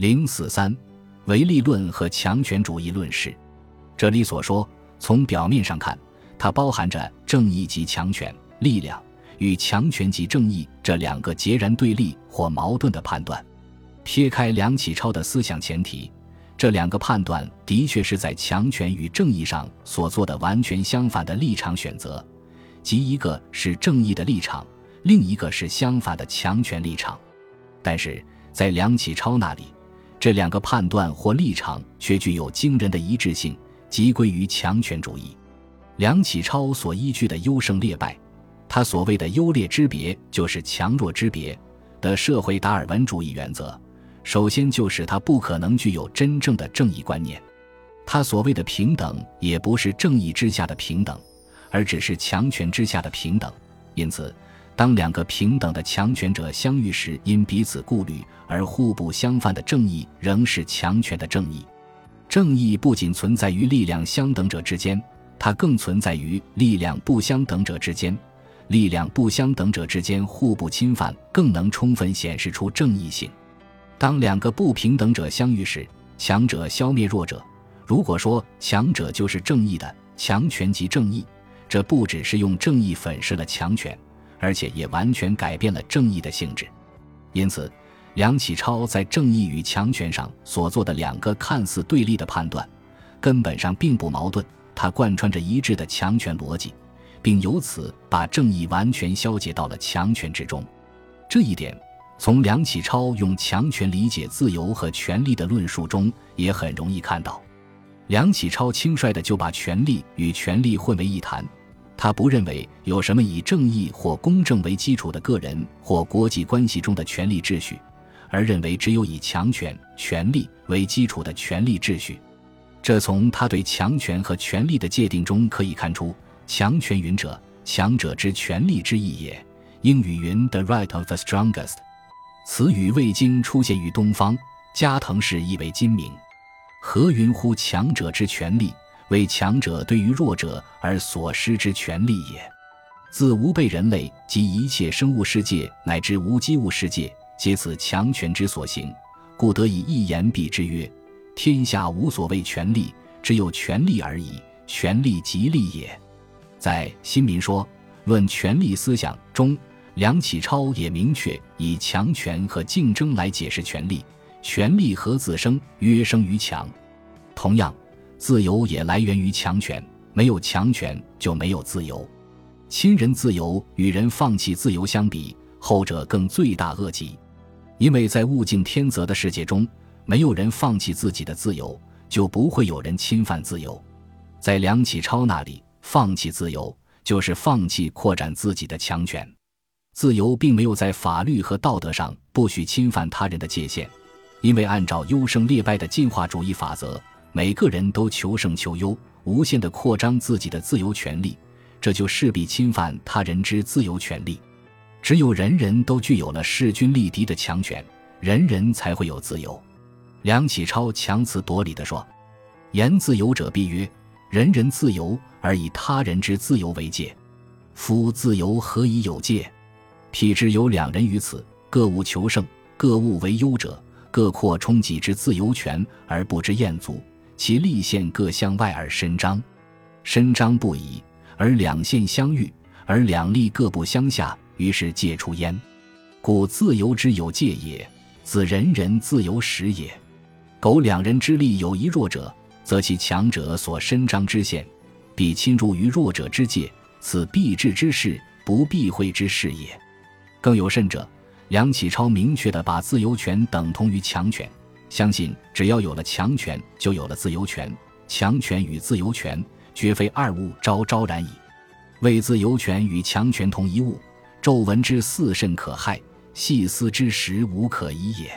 零四三，唯利论和强权主义论是。这里所说，从表面上看，它包含着正义及强权、力量与强权及正义这两个截然对立或矛盾的判断。撇开梁启超的思想前提，这两个判断的确是在强权与正义上所做的完全相反的立场选择，即一个是正义的立场，另一个是相反的强权立场。但是在梁启超那里，这两个判断或立场却具有惊人的一致性，即归于强权主义。梁启超所依据的优胜劣败，他所谓的优劣之别就是强弱之别的社会达尔文主义原则，首先就是他不可能具有真正的正义观念。他所谓的平等，也不是正义之下的平等，而只是强权之下的平等。因此。当两个平等的强权者相遇时，因彼此顾虑而互不相犯的正义，仍是强权的正义。正义不仅存在于力量相等者之间，它更存在于力量不相等者之间。力量不相等者之间互不侵犯，更能充分显示出正义性。当两个不平等者相遇时，强者消灭弱者。如果说强者就是正义的，强权即正义，这不只是用正义粉饰了强权。而且也完全改变了正义的性质，因此，梁启超在正义与强权上所做的两个看似对立的判断，根本上并不矛盾。他贯穿着一致的强权逻辑，并由此把正义完全消解到了强权之中。这一点，从梁启超用强权理解自由和权力的论述中也很容易看到。梁启超轻率地就把权力与权力混为一谈。他不认为有什么以正义或公正为基础的个人或国际关系中的权力秩序，而认为只有以强权、权力为基础的权力秩序。这从他对强权和权力的界定中可以看出。强权云者，强者之权力之意也。英语云 “the right of the strongest”，此语未经出现于东方。加藤氏译为今明。何云乎强者之权力？为强者对于弱者而所施之权利也。自无被人类及一切生物世界乃至无机物世界，皆此强权之所行，故得以一言蔽之曰：天下无所谓权力，只有权力而已。权力即利也。在《新民说论权力思想》中，梁启超也明确以强权和竞争来解释权力。权力何自生？曰生于强。同样。自由也来源于强权，没有强权就没有自由。亲人自由与人放弃自由相比，后者更罪大恶极。因为在物竞天择的世界中，没有人放弃自己的自由，就不会有人侵犯自由。在梁启超那里，放弃自由就是放弃扩展自己的强权。自由并没有在法律和道德上不许侵犯他人的界限，因为按照优胜劣败的进化主义法则。每个人都求胜求优，无限的扩张自己的自由权利，这就势必侵犯他人之自由权利。只有人人都具有了势均力敌的强权，人人才会有自由。梁启超强词夺理地说：“言自由者必曰：人人自由而以他人之自由为戒。夫自由何以有戒？譬之有两人于此，各务求胜，各务为优者，各扩充己之自由权而不知厌足。”其立线各向外而伸张，伸张不已，而两线相遇，而两立各不相下，于是戒出焉。故自由之有戒也，自人人自由始也。苟两人之力有一弱者，则其强者所伸张之线，必侵入于弱者之界，此必至之事，不避讳之事也。更有甚者，梁启超明确地把自由权等同于强权。相信只要有了强权，就有了自由权。强权与自由权绝非二物，昭昭然矣。谓自由权与强权同一物，骤闻之似甚可害，细思之时无可疑也。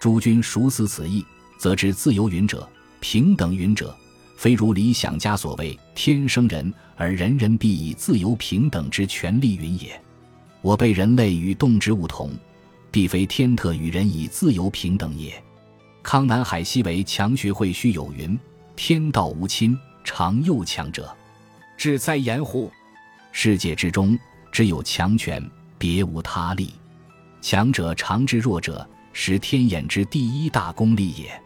诸君熟思此意，则知自由云者、平等云者，非如理想家所谓“天生人而人人必以自由平等之权利云也”。我辈人类与动植物同，必非天特与人以自由平等也。康南海西为强学会须有云：“天道无亲，常佑强者。”志哉言乎！世界之中，只有强权，别无他利。强者常知弱者，是天眼之第一大功利也。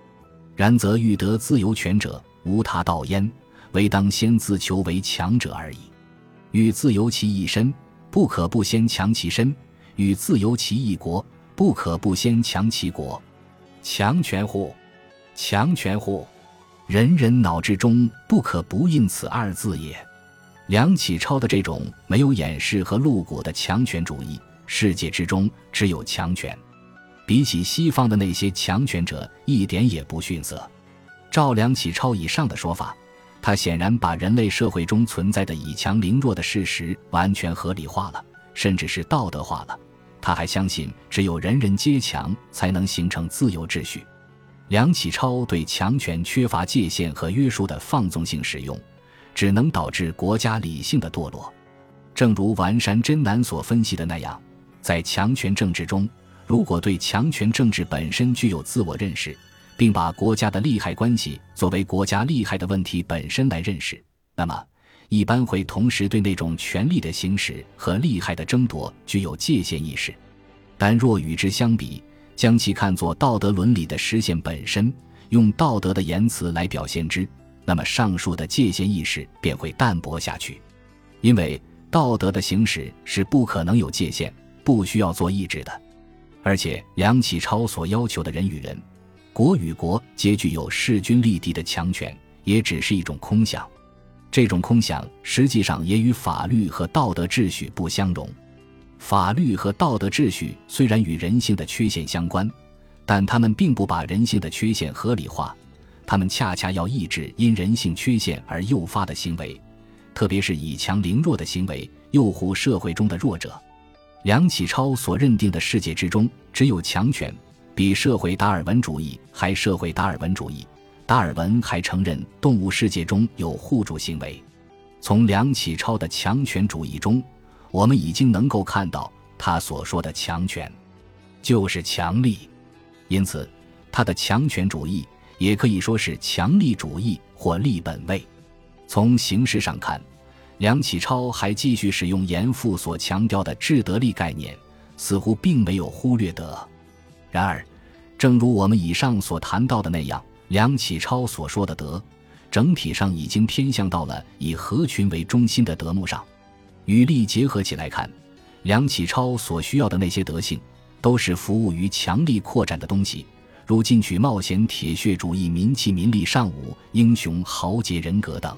然则欲得自由权者，无他道焉，唯当先自求为强者而已。欲自由其一身，不可不先强其身；欲自由其一国，不可不先强其国。强权乎？强权乎？人人脑之中不可不印此二字也。梁启超的这种没有掩饰和露骨的强权主义，世界之中只有强权。比起西方的那些强权者，一点也不逊色。照梁启超以上的说法，他显然把人类社会中存在的以强凌弱的事实完全合理化了，甚至是道德化了。他还相信，只有人人皆强，才能形成自由秩序。梁启超对强权缺乏界限和约束的放纵性使用，只能导致国家理性的堕落。正如丸山真男所分析的那样，在强权政治中，如果对强权政治本身具有自我认识，并把国家的利害关系作为国家利害的问题本身来认识，那么一般会同时对那种权力的行使和利害的争夺具有界限意识。但若与之相比，将其看作道德伦理的实现本身，用道德的言辞来表现之，那么上述的界限意识便会淡薄下去。因为道德的行使是不可能有界限、不需要做意志的。而且梁启超所要求的人与人、国与国皆具有势均力敌的强权，也只是一种空想。这种空想实际上也与法律和道德秩序不相容。法律和道德秩序虽然与人性的缺陷相关，但他们并不把人性的缺陷合理化，他们恰恰要抑制因人性缺陷而诱发的行为，特别是以强凌弱的行为诱惑社会中的弱者。梁启超所认定的世界之中只有强权，比社会达尔文主义还社会达尔文主义。达尔文还承认动物世界中有互助行为。从梁启超的强权主义中。我们已经能够看到，他所说的强权，就是强力，因此，他的强权主义也可以说是强力主义或立本位。从形式上看，梁启超还继续使用严复所强调的智德力概念，似乎并没有忽略德。然而，正如我们以上所谈到的那样，梁启超所说的德，整体上已经偏向到了以合群为中心的德目上。与力结合起来看，梁启超所需要的那些德性，都是服务于强力扩展的东西，如进取、冒险、铁血主义、民气、民力、尚武、英雄、豪杰人格等。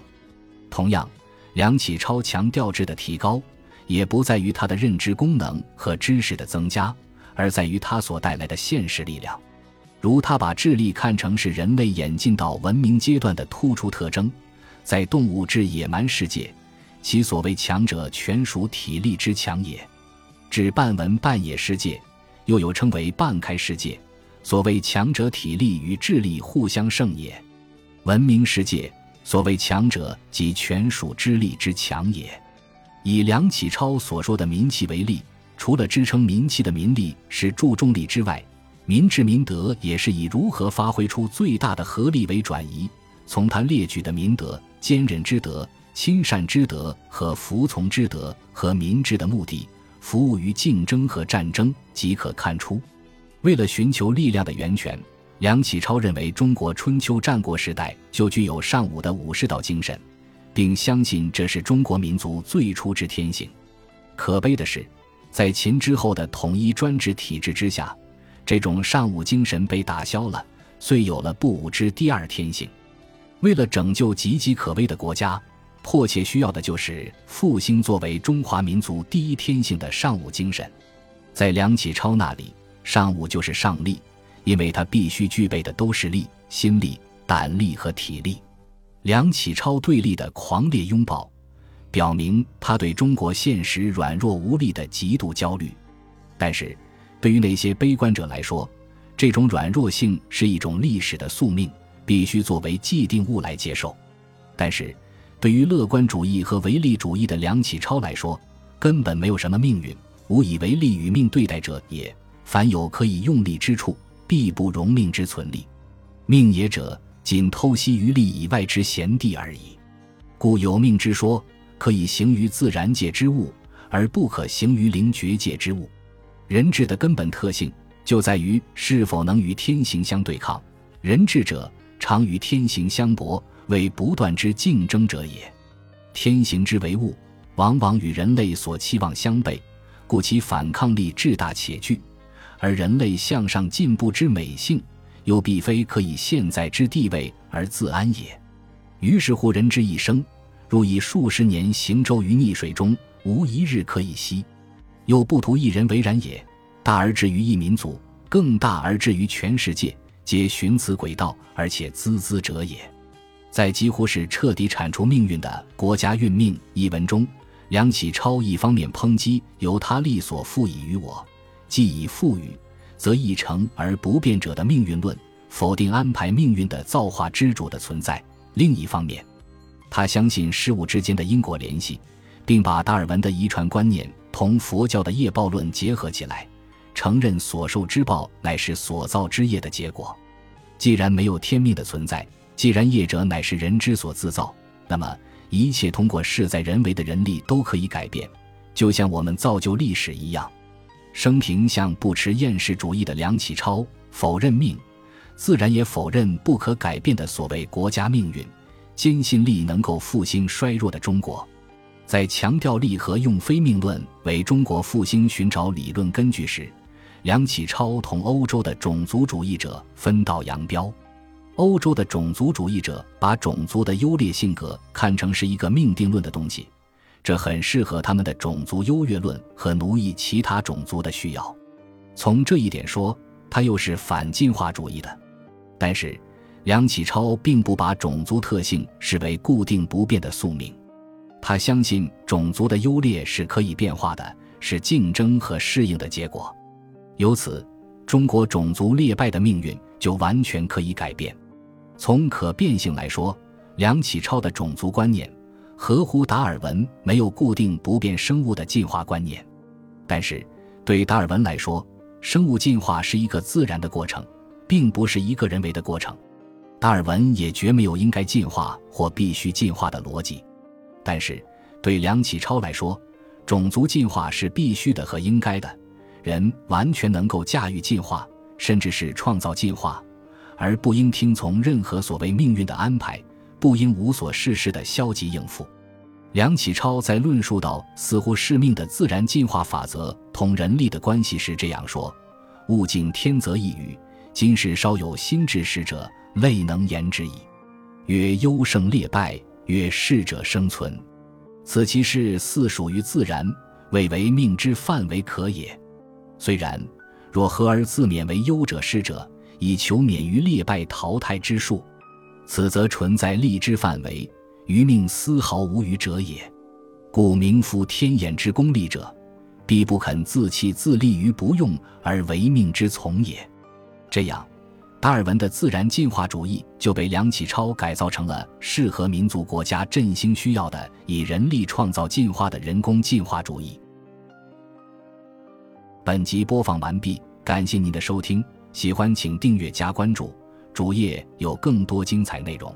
同样，梁启超强调质的提高，也不在于他的认知功能和知识的增加，而在于他所带来的现实力量。如他把智力看成是人类演进到文明阶段的突出特征，在动物至野蛮世界。其所谓强者，全属体力之强也。指半文半野世界，又有称为半开世界。所谓强者，体力与智力互相胜也。文明世界，所谓强者，即全属智力之强也。以梁启超所说的民气为例，除了支撑民气的民力是注重力之外，民智民德也是以如何发挥出最大的合力为转移。从他列举的民德、坚忍之德。亲善之德和服从之德和民智的目的，服务于竞争和战争，即可看出。为了寻求力量的源泉，梁启超认为中国春秋战国时代就具有尚武的武士道精神，并相信这是中国民族最初之天性。可悲的是，在秦之后的统一专制体制之下，这种尚武精神被打消了，遂有了不武之第二天性。为了拯救岌岌可危的国家。迫切需要的就是复兴作为中华民族第一天性的尚武精神。在梁启超那里，尚武就是上力，因为他必须具备的都是力、心力、胆力和体力。梁启超对立的狂烈拥抱，表明他对中国现实软弱无力的极度焦虑。但是，对于那些悲观者来说，这种软弱性是一种历史的宿命，必须作为既定物来接受。但是。对于乐观主义和唯利主义的梁启超来说，根本没有什么命运，无以为利与命对待者也。凡有可以用力之处，必不容命之存立。命也者，仅偷袭于利以外之贤弟而已。故有命之说，可以行于自然界之物，而不可行于灵觉界之物。人质的根本特性，就在于是否能与天行相对抗。人智者常与天行相搏，为不断之竞争者也。天行之为物，往往与人类所期望相悖，故其反抗力至大且巨；而人类向上进步之美性，又必非可以现在之地位而自安也。于是乎，人之一生，如以数十年行舟于逆水中，无一日可以息。又不图一人为然也，大而至于一民族，更大而至于全世界。皆寻此轨道，而且孜孜者也。在几乎是彻底铲除命运的《国家运命》一文中，梁启超一方面抨击由他力所赋予于我，既已赋予，则一成而不变者的命运论，否定安排命运的造化之主的存在；另一方面，他相信事物之间的因果联系，并把达尔文的遗传观念同佛教的业报论结合起来。承认所受之报乃是所造之业的结果。既然没有天命的存在，既然业者乃是人之所自造，那么一切通过事在人为的人力都可以改变，就像我们造就历史一样。生平像不持厌世主义的梁启超，否认命，自然也否认不可改变的所谓国家命运，坚信力能够复兴衰弱的中国。在强调利和用非命论为中国复兴寻找理论根据时，梁启超同欧洲的种族主义者分道扬镳。欧洲的种族主义者把种族的优劣性格看成是一个命定论的东西，这很适合他们的种族优越论和奴役其他种族的需要。从这一点说，他又是反进化主义的。但是，梁启超并不把种族特性视为固定不变的宿命，他相信种族的优劣是可以变化的，是竞争和适应的结果。由此，中国种族劣败的命运就完全可以改变。从可变性来说，梁启超的种族观念合乎达尔文没有固定不变生物的进化观念。但是，对达尔文来说，生物进化是一个自然的过程，并不是一个人为的过程。达尔文也绝没有应该进化或必须进化的逻辑。但是，对梁启超来说，种族进化是必须的和应该的。人完全能够驾驭进化，甚至是创造进化，而不应听从任何所谓命运的安排，不应无所事事的消极应付。梁启超在论述到似乎是命的自然进化法则同人力的关系时这样说：“物竞天择一语，今世稍有心智识者，未能言之矣。曰优胜劣败，曰适者生存。此其事似属于自然，未为命之范围可也。”虽然，若合而自勉为优者失者，以求免于劣败淘汰之术，此则存在利之范围，于命丝毫无余者也。故名夫天眼之功利者，必不肯自弃自立于不用而为命之从也。这样，达尔文的自然进化主义就被梁启超改造成了适合民族国家振兴需要的以人力创造进化的人工进化主义。本集播放完毕，感谢您的收听，喜欢请订阅加关注，主页有更多精彩内容。